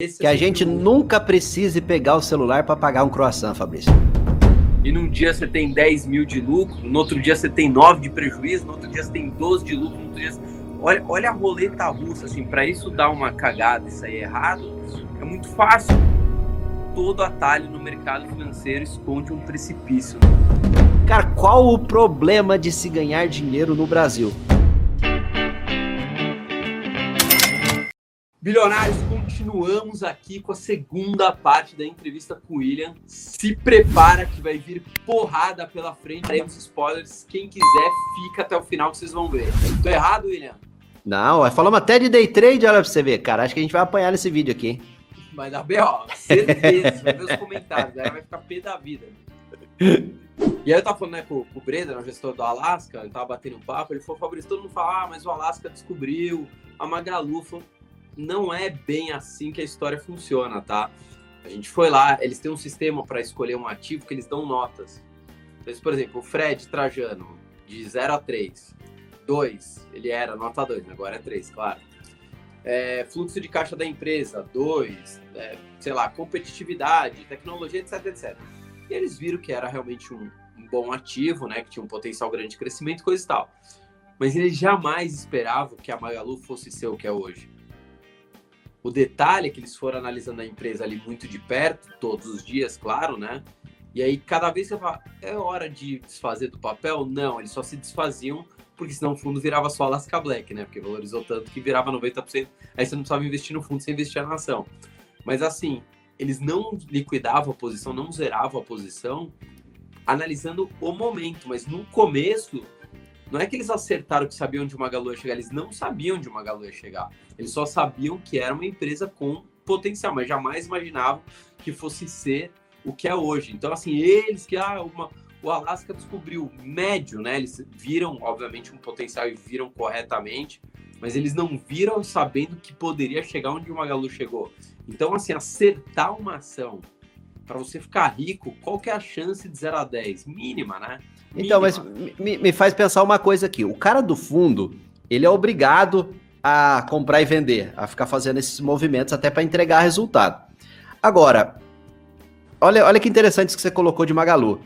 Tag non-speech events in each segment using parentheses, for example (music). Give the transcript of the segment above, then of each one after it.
Esse que é a gente o... nunca precise pegar o celular para pagar um croissant, Fabrício. E num dia você tem 10 mil de lucro, no outro dia você tem 9 de prejuízo, no outro dia você tem 12 de lucro, no outro dia. Olha, olha a roleta russa, assim, para isso dar uma cagada e sair errado, é muito fácil. Todo atalho no mercado financeiro esconde um precipício. Cara, qual o problema de se ganhar dinheiro no Brasil? Bilionários, continuamos aqui com a segunda parte da entrevista com o William. Se prepara que vai vir porrada pela frente. Teremos spoilers. Quem quiser, fica até o final que vocês vão ver. Tô errado, William? Não, falamos até de day trade, olha pra você ver, cara. Acho que a gente vai apanhar nesse vídeo aqui. Vai dar B.O., certeza. vai ver os comentários, aí vai ficar pé da vida. E aí eu tava falando né, com, com o Breda, o gestor do Alasca, ele tava batendo um papo, ele falou, Fabrício, todo mundo fala, ah, mas o Alasca descobriu, a Magalu falou, não é bem assim que a história funciona, tá? A gente foi lá, eles têm um sistema para escolher um ativo que eles dão notas. Então, por exemplo, o Fred Trajano, de 0 a 3. 2, ele era nota 2, agora é 3, claro. É, fluxo de caixa da empresa, 2, é, sei lá, competitividade, tecnologia, etc, etc. E eles viram que era realmente um, um bom ativo, né, que tinha um potencial grande de crescimento, coisa e tal. Mas eles jamais esperavam que a Magalu fosse ser o que é hoje. O detalhe é que eles foram analisando a empresa ali muito de perto, todos os dias, claro, né? E aí, cada vez que eu falo, é hora de desfazer do papel? Não, eles só se desfaziam, porque senão o fundo virava só Alaska Black, né? Porque valorizou tanto que virava 90%. Aí você não precisava investir no fundo, você investia na ação. Mas assim, eles não liquidavam a posição, não zeravam a posição, analisando o momento. Mas no começo, não é que eles acertaram que sabiam onde o Magalu ia chegar, eles não sabiam onde o Magalu ia chegar. Eles só sabiam que era uma empresa com potencial, mas jamais imaginavam que fosse ser o que é hoje. Então, assim, eles que ah, uma, o Alasca descobriu médio, né? Eles viram, obviamente, um potencial e viram corretamente, mas eles não viram sabendo que poderia chegar onde o Magalu chegou. Então, assim, acertar uma ação para você ficar rico, qual que é a chance de 0 a 10? Mínima, né? Então, mas me, me faz pensar uma coisa aqui. O cara do fundo, ele é obrigado a comprar e vender, a ficar fazendo esses movimentos até para entregar resultado. Agora, olha, olha que interessante isso que você colocou de Magalu.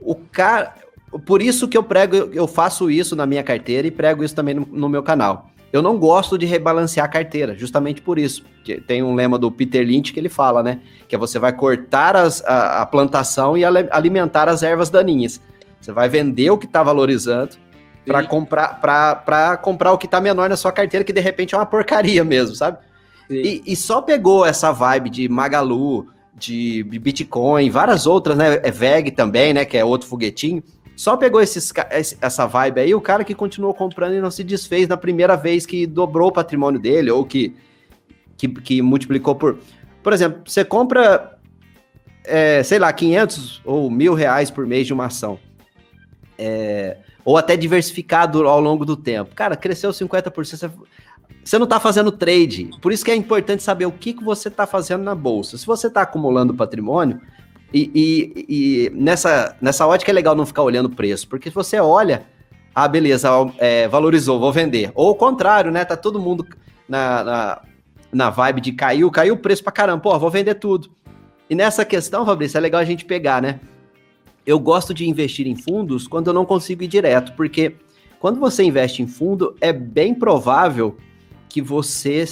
O cara, por isso que eu prego, eu faço isso na minha carteira e prego isso também no, no meu canal. Eu não gosto de rebalancear a carteira, justamente por isso. Tem um lema do Peter Lynch que ele fala, né? Que é você vai cortar as, a, a plantação e alimentar as ervas daninhas. Você vai vender o que está valorizando para comprar para comprar o que está menor na sua carteira, que de repente é uma porcaria mesmo, sabe? E, e, só pegou essa vibe de Magalu, de Bitcoin, várias outras, né? É VEG também, né? Que é outro foguetinho. Só pegou esses, essa vibe aí, o cara que continuou comprando e não se desfez na primeira vez que dobrou o patrimônio dele, ou que, que, que multiplicou por. Por exemplo, você compra, é, sei lá, 500 ou mil reais por mês de uma ação é, ou até diversificado ao longo do tempo. Cara, cresceu 50%, você não está fazendo trade. Por isso que é importante saber o que, que você está fazendo na bolsa. Se você está acumulando patrimônio, e, e, e, nessa, nessa ótica é legal não ficar olhando o preço, porque se você olha, ah, beleza, é, valorizou, vou vender. Ou o contrário, né? Tá todo mundo na, na, na vibe de caiu, caiu o preço pra caramba, pô, vou vender tudo. E nessa questão, Fabrício, é legal a gente pegar, né? Eu gosto de investir em fundos quando eu não consigo ir direto, porque quando você investe em fundo, é bem provável que você,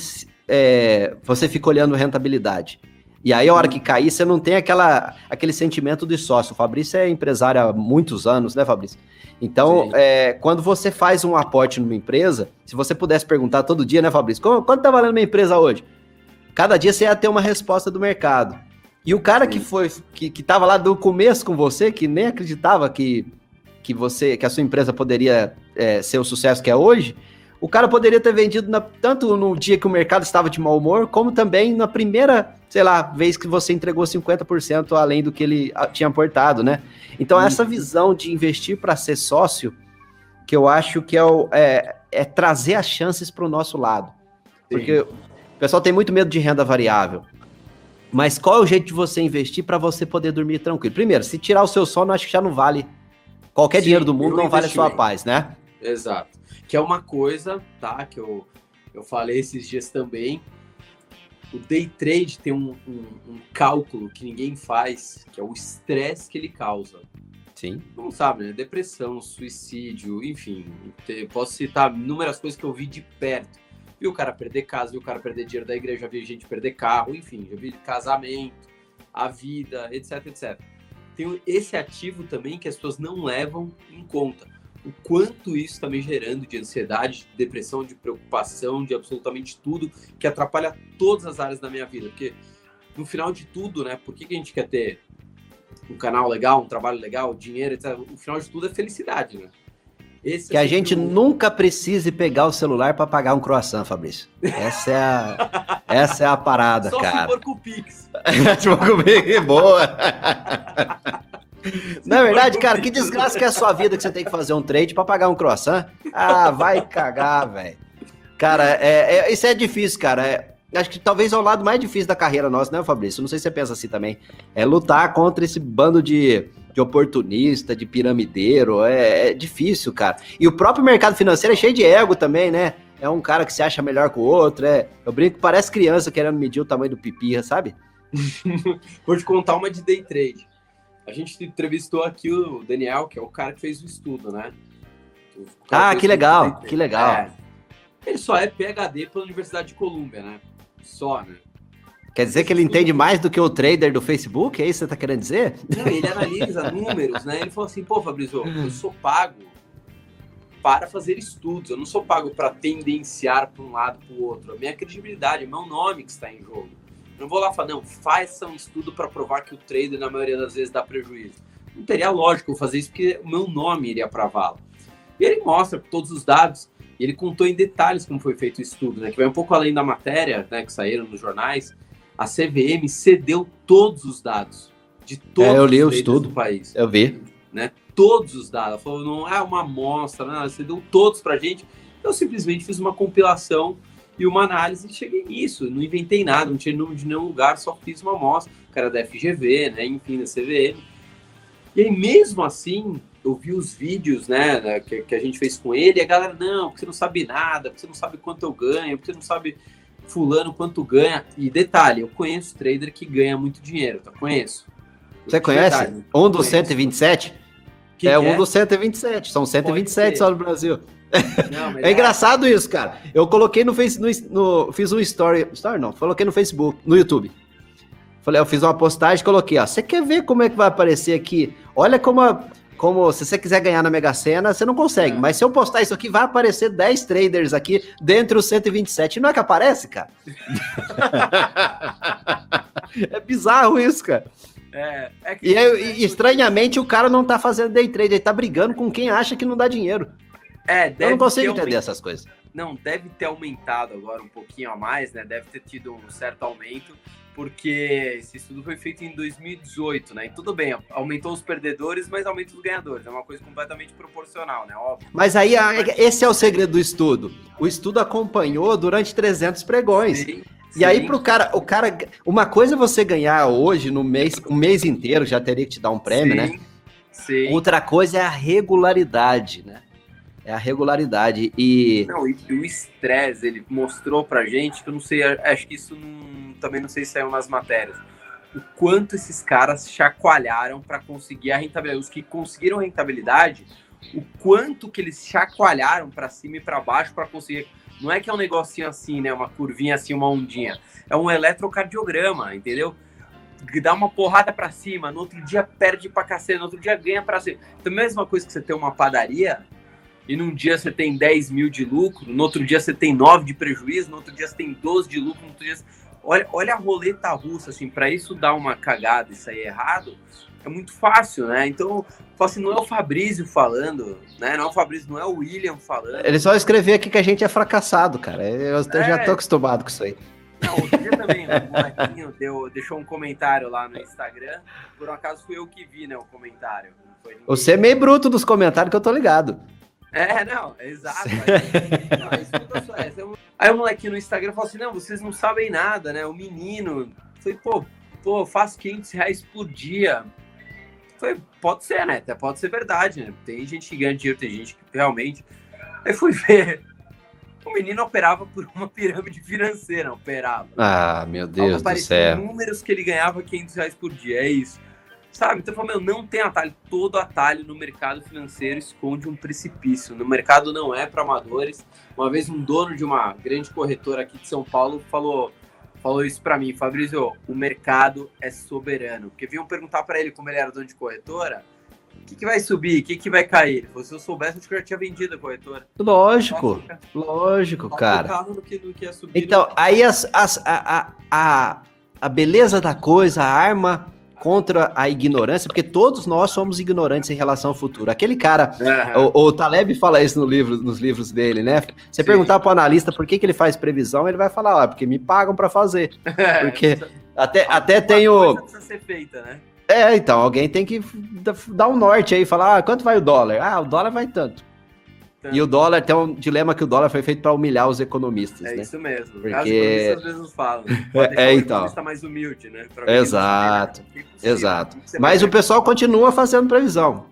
é, você fique olhando rentabilidade. E aí, a hora que cair, você não tem aquela, aquele sentimento de sócio. O Fabrício é empresário há muitos anos, né, Fabrício? Então, é, quando você faz um aporte numa empresa, se você pudesse perguntar todo dia, né, Fabrício, quanto tá valendo minha empresa hoje? Cada dia você ia ter uma resposta do mercado. E o cara que foi, que, que tava lá do começo com você, que nem acreditava que, que você, que a sua empresa poderia é, ser o sucesso que é hoje, o cara poderia ter vendido na, tanto no dia que o mercado estava de mau humor, como também na primeira, sei lá, vez que você entregou 50% além do que ele ah, tinha aportado, né? Então, essa visão de investir para ser sócio, que eu acho que é, o, é, é trazer as chances para o nosso lado. Porque Sim. o pessoal tem muito medo de renda variável. Mas qual é o jeito de você investir para você poder dormir tranquilo? Primeiro, se tirar o seu sono, acho que já não vale. Qualquer Sim, dinheiro do mundo não vale a sua paz, né? Exato. Que é uma coisa, tá? Que eu, eu falei esses dias também. o day trade tem um, um, um cálculo que ninguém faz, que é o estresse que ele causa. Sim. Não sabe, né? Depressão, suicídio, enfim. Posso citar inúmeras coisas que eu vi de perto. Vi o cara perder casa, vi o cara perder dinheiro da igreja, vi gente perder carro, enfim, já vi casamento, a vida, etc, etc. Tem esse ativo também que as pessoas não levam em conta. O quanto isso está me gerando de ansiedade, de depressão, de preocupação, de absolutamente tudo, que atrapalha todas as áreas da minha vida. Porque no final de tudo, né? Por que, que a gente quer ter um canal legal, um trabalho legal, dinheiro, etc. O final de tudo é felicidade, né? Esse que é a gente um... nunca precise pegar o celular para pagar um croissant, Fabrício. Essa é a, essa é a parada, Só cara. Só se for com o Pix. (laughs) se for com o Pix, boa. Na é verdade, cara, que desgraça que é a sua vida que você tem que fazer um trade para pagar um croissant. Ah, vai cagar, velho. Cara, é, é, isso é difícil, cara. É, acho que talvez é o lado mais difícil da carreira nossa, né, Fabrício? Não sei se você pensa assim também. É lutar contra esse bando de, de oportunista, de piramideiro. É, é, difícil, cara. E o próprio mercado financeiro é cheio de ego também, né? É um cara que se acha melhor que o outro. É, eu brinco parece criança querendo medir o tamanho do pipirra, sabe? (laughs) Vou te contar uma de day trade. A gente entrevistou aqui o Daniel, que é o cara que fez o estudo, né? Ah, que legal, que legal. É, ele só é PhD pela Universidade de Colômbia, né? Só, né? Quer dizer que ele entende mais do que o trader do Facebook? É isso que você tá querendo dizer? Não, ele analisa números, né? Ele falou assim, pô, Fabrício, eu sou pago para fazer estudos, eu não sou pago para tendenciar para um lado para o outro. A minha credibilidade, o meu nome que está em jogo. Eu não vou lá falar, não, faça um estudo para provar que o trader, na maioria das vezes, dá prejuízo. Não teria lógico eu fazer isso, porque o meu nome iria para vala. E ele mostra todos os dados, e ele contou em detalhes como foi feito o estudo, né? Que vai um pouco além da matéria, né? Que saíram nos jornais. A CVM cedeu todos os dados de todos é, eu li os estudo. do país. Eu vi. Né? Todos os dados. Ela falou, não é uma amostra, né? cedeu todos pra gente. Eu simplesmente fiz uma compilação e uma análise e cheguei nisso. Não inventei nada, não tinha número de nenhum lugar, só fiz uma amostra. O cara da FGV, né? Enfim, da CVM. E aí, mesmo assim, eu vi os vídeos, né, que, que, a gente fez com ele, e a galera, não, porque você não sabe nada, porque você não sabe quanto eu ganho, porque você não sabe fulano quanto ganha. E detalhe, eu conheço trader que ganha muito dinheiro, tá? Conheço. Você conhece? Verdade, um dos 127? Que é um é? dos 127, são 127 só no Brasil. Não, é, é engraçado isso, cara. Eu coloquei no Facebook, no, no, fiz um story, story não, coloquei no Facebook, no YouTube. Falei, eu fiz uma postagem, coloquei, ó, você quer ver como é que vai aparecer aqui? Olha como a, como se você quiser ganhar na Mega Sena, você não consegue. É. Mas se eu postar isso aqui, vai aparecer 10 traders aqui dentre os 127. Não é que aparece, cara? (laughs) é bizarro isso, cara. É, é que... e, e, estranhamente o cara não tá fazendo day trade, ele tá brigando com quem acha que não dá dinheiro. É, eu não consigo entender essas coisas. Não, deve ter aumentado agora um pouquinho a mais, né? Deve ter tido um certo aumento porque esse estudo foi feito em 2018, né? E tudo bem, aumentou os perdedores, mas aumenta os ganhadores. É uma coisa completamente proporcional, né? Óbvio. Mas aí, esse é o segredo do estudo. O estudo acompanhou durante 300 pregões. Sim. E Sim. aí pro cara, o cara, uma coisa é você ganhar hoje no mês, um mês inteiro já teria que te dar um prêmio, Sim. né? Sim. Outra coisa é a regularidade, né? É a regularidade e não, e o estresse ele mostrou pra gente que eu não sei, acho que isso não, também não sei se saiu nas matérias. O quanto esses caras chacoalharam para conseguir a rentabilidade, os que conseguiram rentabilidade, o quanto que eles chacoalharam para cima e para baixo para conseguir. Não é que é um negocinho assim, né, uma curvinha assim, uma ondinha. É um eletrocardiograma, entendeu? dá uma porrada para cima, no outro dia perde pra cacete, no outro dia ganha pra cima. Então, mesma coisa que você ter uma padaria, e num dia você tem 10 mil de lucro, no outro dia você tem 9 de prejuízo, no outro dia você tem 12 de lucro, no outro dia. Olha, olha a roleta russa, assim, para isso dar uma cagada e sair errado, é muito fácil, né? Então, assim, não é o Fabrício falando, né? Não é o Fabrício, não é o William falando. Ele só escreveu aqui que a gente é fracassado, cara. Eu, é. já tô acostumado com isso aí. Não, outro dia também, o molequinho deu, deixou um comentário lá no Instagram. Por um acaso fui eu que vi, né, o comentário. Você é meio bruto dos comentários que eu tô ligado. É, não, exato. Aí, escuta só essa. Aí o moleque no Instagram falou assim: não, vocês não sabem nada, né? O menino. Falei, pô, pô, faço 500 reais por dia. Falei, pode ser, né? Até pode ser verdade, né? Tem gente que ganha dinheiro, tem gente que realmente. Aí fui (laughs) ver. O menino operava por uma pirâmide financeira, operava. Ah, meu Deus do céu. números que ele ganhava 500 reais por dia, é isso. Sabe? Então, meu, não tem atalho. Todo atalho no mercado financeiro esconde um precipício. No mercado não é para amadores. Uma vez um dono de uma grande corretora aqui de São Paulo falou, falou isso para mim, Fabrício, o mercado é soberano. Porque vinham perguntar para ele como ele era dono de corretora, o que, que vai subir, o que, que vai cair? Ele falou, se eu soubesse, eu já tinha vendido a corretora. Lógico, lógico, cara. Que, que subir, então, aí as, as, a, a, a beleza da coisa, a arma contra a ignorância, porque todos nós somos ignorantes em relação ao futuro. Aquele cara, uhum. o, o, Taleb fala isso no livro, nos livros dele, né? Você Sim. perguntar para o analista por que, que ele faz previsão, ele vai falar, ah, porque me pagam para fazer. (laughs) Porque até, até tem o... ser feita, né? É, então, alguém tem que dar um norte aí, falar, ah, quanto vai o dólar? Ah, o dólar vai tanto. Tanto. E o dólar tem um dilema que o dólar foi feito para humilhar os economistas, é né? isso mesmo. Porque... Os economistas às vezes falam. (laughs) É, é então. mais humilde, né? Exato, exato. Mas o pessoal continua fazendo previsão.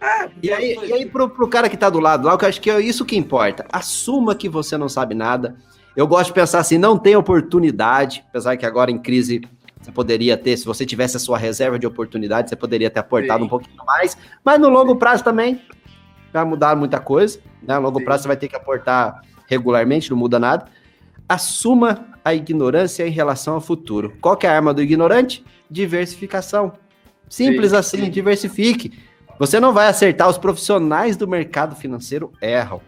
É, e aí, e aí pro, pro cara que tá do lado lá, eu acho que é isso que importa. Assuma que você não sabe nada. Eu gosto de pensar assim, não tem oportunidade, apesar que agora em crise você poderia ter, se você tivesse a sua reserva de oportunidade, você poderia ter aportado Sim. um pouquinho mais, mas no longo prazo também vai mudar muita coisa, né? No longo Sim. prazo você vai ter que aportar regularmente, não muda nada. Assuma a ignorância em relação ao futuro. Qual é a arma do ignorante? Diversificação. Simples Sim. assim, diversifique. Você não vai acertar, os profissionais do mercado financeiro erram.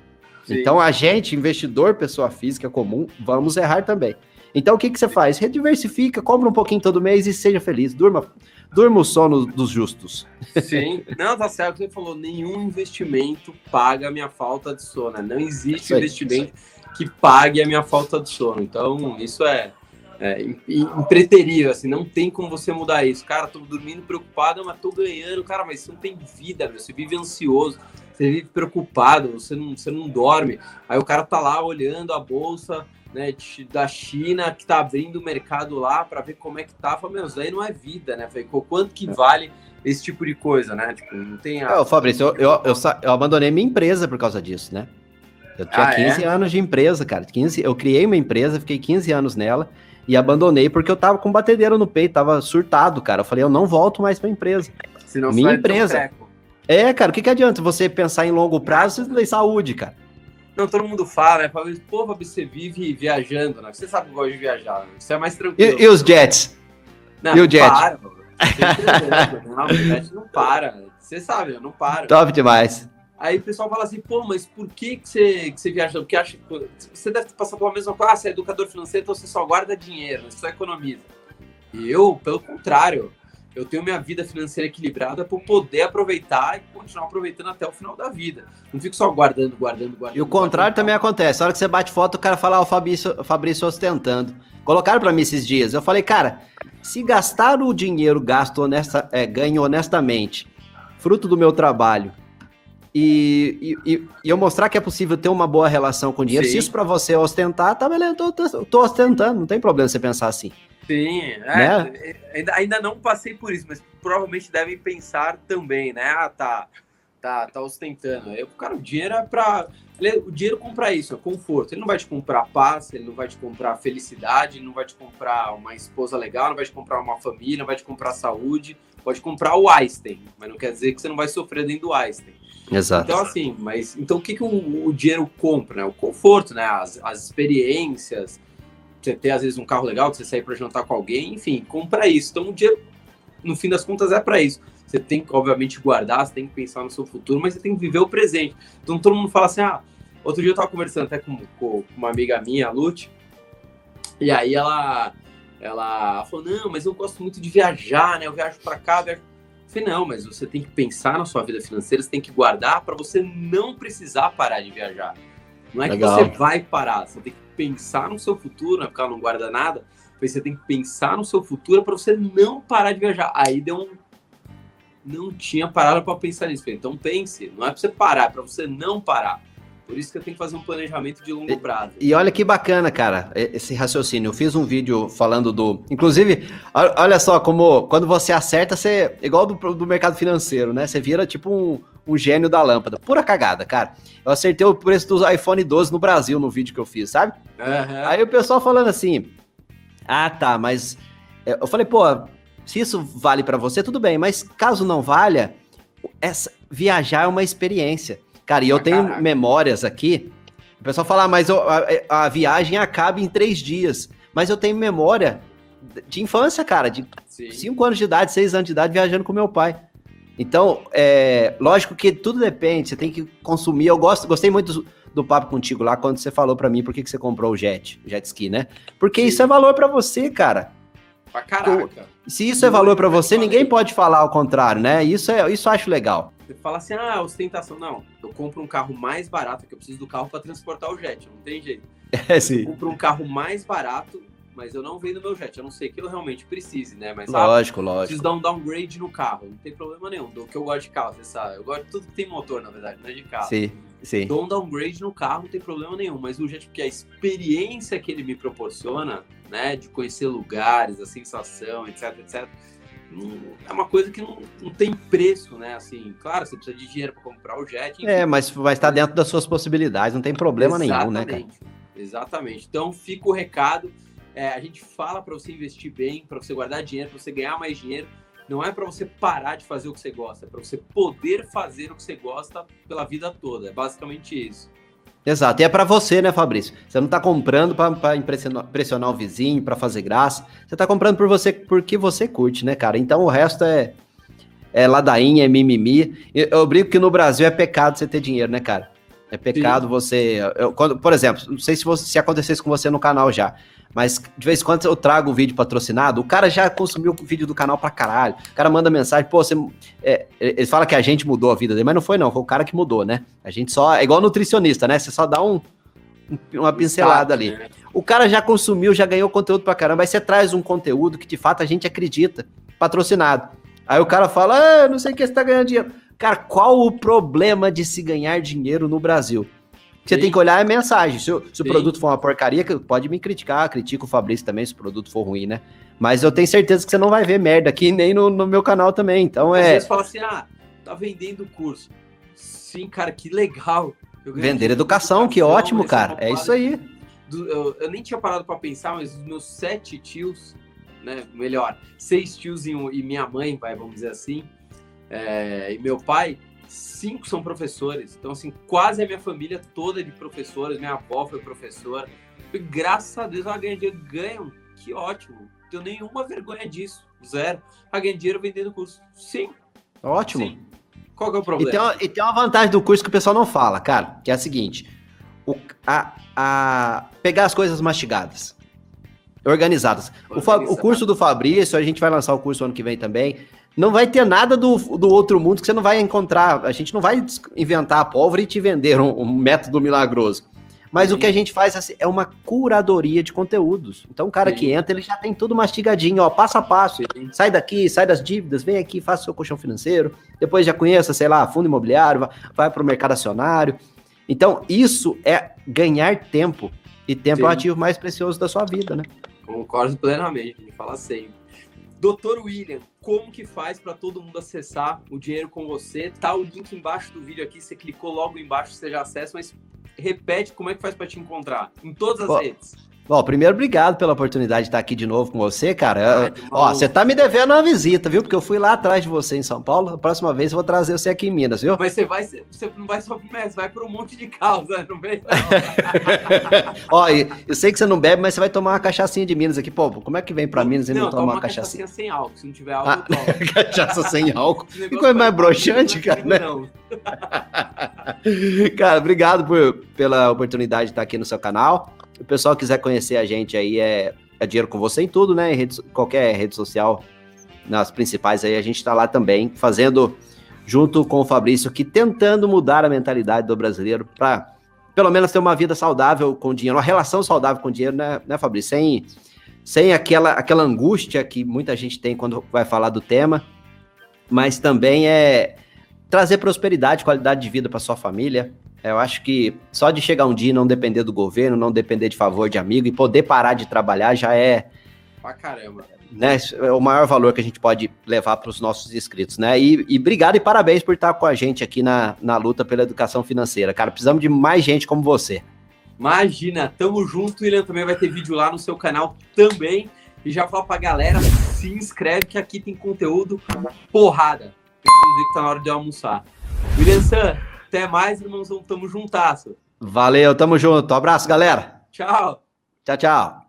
Então a gente, investidor, pessoa física comum, vamos errar também. Então o que, que você faz? Rediversifica, compra um pouquinho todo mês e seja feliz. Durma, durma o sono dos justos. Sim, não, tá certo. Você falou, nenhum investimento paga a minha falta de sono. Não existe aí, investimento que pague a minha falta de sono. Então, isso é, é impreterível, assim, não tem como você mudar isso. Cara, tô dormindo preocupado, mas tô ganhando. Cara, mas você não tem vida, meu. Você vive ansioso, você vive preocupado, você não, você não dorme. Aí o cara tá lá olhando a bolsa né, da China que está abrindo o mercado lá para ver como é que tá. Falei, meu, isso daí não é vida, né? Falei, quanto que vale esse tipo de coisa, né? Tipo, não tem. A... É, Fabrício, eu, eu, eu, eu, abandonei minha empresa por causa disso, né? Eu tinha ah, 15 é? anos de empresa, cara. 15, eu criei uma empresa, fiquei 15 anos nela e abandonei porque eu tava com batedeira no peito, tava surtado, cara. Eu falei, eu não volto mais pra empresa. Senão minha empresa. É, cara, o que, que adianta você pensar em longo prazo e saúde, cara? Não, todo mundo fala, né? Fala, pô, você vive viajando, né? Você sabe que gosta de viajar, né? Você é mais tranquilo. E, e os jets? Não, e o jet? Para, (laughs) não, o não para. Você sabe, não para. Top demais. Aí o pessoal fala assim, pô, mas por que, que, você, que você viaja? Porque acha que você deve passar pela mesma coisa. Ah, você é educador financeiro, então você só guarda dinheiro, você só economiza. E eu, pelo contrário, eu tenho minha vida financeira equilibrada para poder aproveitar e continuar aproveitando até o final da vida. Não fico só guardando, guardando, guardando. E o contrário guardando. também acontece. A hora que você bate foto, o cara fala, ah, o Fabrício, o Fabrício ostentando. Colocaram para mim esses dias. Eu falei, cara, se gastar o dinheiro gasto honesta, é, ganho honestamente, fruto do meu trabalho, e, e, e, eu mostrar que é possível ter uma boa relação com o dinheiro, Sim. se isso para você ostentar, tá beleza, tô, tô, tô ostentando, não tem problema você pensar assim. Sim, é, né? Ainda, ainda não passei por isso, mas provavelmente devem pensar também, né? Ah, tá, tá, tá ostentando. Eu, cara, o dinheiro é pra. O dinheiro compra isso, é conforto. Ele não vai te comprar paz, ele não vai te comprar felicidade, ele não vai te comprar uma esposa legal, não vai te comprar uma família, não vai te comprar saúde. Pode comprar o Einstein, mas não quer dizer que você não vai sofrer dentro do Einstein. Exato. Então, assim, mas então o que, que o, o dinheiro compra? Né? O conforto, né? As, as experiências, você ter às vezes um carro legal, você sair para jantar com alguém, enfim, compra isso. Então o dinheiro, no fim das contas, é para isso. Você tem que, obviamente, guardar, você tem que pensar no seu futuro, mas você tem que viver o presente. Então todo mundo fala assim, ah, outro dia eu tava conversando até com, com uma amiga minha, a Lute, e aí ela, ela falou, não, mas eu gosto muito de viajar, né? Eu viajo para cá, viajo... Eu falei, não, mas você tem que pensar na sua vida financeira, você tem que guardar para você não precisar parar de viajar. Não é Legal. que você vai parar, você tem que pensar no seu futuro, né? Porque ela não guarda nada. Você tem que pensar no seu futuro para você não parar de viajar. Aí deu um. Não tinha parado para pensar nisso. Então pense, não é para você parar, é para você não parar. Por isso que eu tenho que fazer um planejamento de longo prazo. E, e, olha que bacana, cara, esse raciocínio. Eu fiz um vídeo falando do. Inclusive, olha só, como quando você acerta, você. Igual do, do mercado financeiro, né? Você vira tipo um, um gênio da lâmpada. Pura cagada, cara. Eu acertei o preço do iPhone 12 no Brasil no vídeo que eu fiz, sabe? Uhum. Aí o pessoal falando assim: ah, tá, mas. É, eu falei, pô, se isso vale para você, tudo bem, mas caso não valha, essa, viajar é uma experiência. Cara, e eu ah, tenho caraca. memórias aqui. O pessoal fala, ah, mas a, a, viagem acaba em três dias. Mas eu tenho memória de infância, cara, de Sim. cinco anos de idade, seis anos de idade, viajando com meu pai. Então, é, lógico que tudo depende, você tem que consumir. Eu gosto, gostei muito do, do papo contigo lá quando você falou para mim por que, que você comprou o jet, o jet ski, né? Porque Sim. isso é valor para você, cara. Pra caraca. Se isso é valor para você, ninguém pode falar ao contrário, né? Isso é, isso eu acho legal. Você fala assim, ah, ostentação. Não, eu compro um carro mais barato, que eu preciso do carro para transportar o jet, não tem jeito. (laughs) É, sim. Eu compro um carro mais barato, mas eu não vendo meu jet, a não ser que eu realmente precise, né? Mas lógico, ah, lógico. Preciso dar um downgrade no carro, não tem problema nenhum. Do que eu gosto de carro, você sabe. Eu gosto de tudo que tem motor, na verdade, não é de carro. Sim, sim. Dou um downgrade no carro, não tem problema nenhum. Mas o jet, porque a experiência que ele me proporciona, né? De conhecer lugares, a sensação, etc, etc é uma coisa que não, não tem preço, né? Assim, claro, você precisa de dinheiro para comprar o jet. Enfim. É, mas vai estar dentro das suas possibilidades, não tem problema Exatamente. nenhum, né, cara? Exatamente. Então fica o recado. É, a gente fala para você investir bem, para você guardar dinheiro, para você ganhar mais dinheiro. Não é para você parar de fazer o que você gosta, é para você poder fazer o que você gosta pela vida toda. É basicamente isso. Exato, e é para você, né, Fabrício? Você não tá comprando para impressionar, impressionar o vizinho, para fazer graça. Você tá comprando por você porque você curte, né, cara? Então o resto é é ladainha, é mimimi. Eu, eu brinco que no Brasil é pecado você ter dinheiro, né, cara? É pecado Sim. você. Eu, quando, por exemplo, não sei se, você, se acontecesse com você no canal já, mas de vez em quando eu trago o vídeo patrocinado, o cara já consumiu o vídeo do canal pra caralho. O cara manda mensagem, pô, você. É, ele fala que a gente mudou a vida dele, mas não foi, não, foi o cara que mudou, né? A gente só. É igual nutricionista, né? Você só dá um, uma pincelada ali. Né? O cara já consumiu, já ganhou conteúdo pra caramba. Aí você traz um conteúdo que de fato a gente acredita, patrocinado. Aí o cara fala, ah, não sei o que você tá ganhando dinheiro. Cara, qual o problema de se ganhar dinheiro no Brasil? Você Sim. tem que olhar a mensagem. Se, o, se o produto for uma porcaria, pode me criticar, critica o Fabrício também se o produto for ruim, né? Mas eu tenho certeza que você não vai ver merda aqui, nem no, no meu canal também. Então é. Às vezes fala assim, ah, tá vendendo curso. Sim, cara, que legal. Vender educação, educação, que ótimo, cara. É isso aí. Do, eu, eu, nem tinha parado para pensar, mas os meus sete tios, né? Melhor, seis tios e, e minha mãe, vai, vamos dizer assim, é, e meu pai, cinco são professores. Então, assim, quase a minha família toda é de professores. Minha avó foi professora. E, graças a Deus, ela ganha dinheiro. Ganham. Que ótimo. Não tenho nenhuma vergonha disso. Zero. Ela ganha dinheiro vendendo curso. Sim. Ótimo. Sim. Qual que é o problema? E tem, uma, e tem, uma, vantagem do curso que o pessoal não fala, cara, que é a seguinte. O, a, a, pegar as coisas mastigadas. Organizadas. O, o curso do Fabrício, a gente vai lançar o curso ano que vem também não vai ter nada do, do outro mundo que você não vai encontrar. A gente não vai inventar a pólvora e te vender um, um método milagroso. Mas Sim. o que a gente faz assim, é uma curadoria de conteúdos. Então, o cara Sim. que entra, ele já tem tudo mastigadinho, ó, passo a passo. Sim. Sai daqui, sai das dívidas, vem aqui, faça seu colchão financeiro. Depois já conheça, sei lá, fundo imobiliário, vai, vai para o mercado acionário. Então, isso é ganhar tempo. E tempo é o ativo mais precioso da sua vida, né? Concordo plenamente, a gente fala sempre. Doutor William, como que faz para todo mundo acessar o dinheiro com você? Tá o link embaixo do vídeo aqui, você clicou logo embaixo, você já acessa, mas repete como é que faz para te encontrar em todas as redes. Bom, primeiro, obrigado pela oportunidade de estar aqui de novo com você, cara. Ah, Ó, você tá me devendo uma visita, viu? Porque eu fui lá atrás de você em São Paulo. A próxima vez eu vou trazer você aqui em Minas, viu? Mas você vai, você não vai só pro Messi, vai para um monte de causa, não vem? (laughs) Ó, eu sei que você não bebe, mas você vai tomar uma cachaçinha de Minas aqui. Pô, como é que vem para Minas e não, não toma uma, uma cachaçinha? sem álcool. Se não tiver álcool, ah, eu tomo. Cachaça sem (laughs) álcool. Que coisa mais broxante, cara, né? Não. (laughs) cara, obrigado por, pela oportunidade de estar aqui no seu canal. Se o pessoal quiser conhecer a gente aí, é, é dinheiro com você em tudo, né? Em rede, qualquer rede social, nas principais aí, a gente está lá também, fazendo junto com o Fabrício aqui, tentando mudar a mentalidade do brasileiro para pelo menos ter uma vida saudável com dinheiro, uma relação saudável com dinheiro, né, né Fabrício? Sem, sem aquela, aquela angústia que muita gente tem quando vai falar do tema, mas também é trazer prosperidade, qualidade de vida para sua família, eu acho que só de chegar um dia e não depender do governo, não depender de favor de amigo e poder parar de trabalhar já é Pra caramba. Né? É o maior valor que a gente pode levar para os nossos inscritos, né? E, e obrigado e parabéns por estar com a gente aqui na, na luta pela educação financeira. Cara, precisamos de mais gente como você. Imagina, tamo junto. William também vai ter vídeo lá no seu canal também. E já fala pra galera, se inscreve que aqui tem conteúdo porrada. Preciso ver que tá na hora de almoçar. William San, até mais, irmãozão. Tamo juntasso. Valeu, tamo junto. Um abraço, galera. Tchau. Tchau, tchau.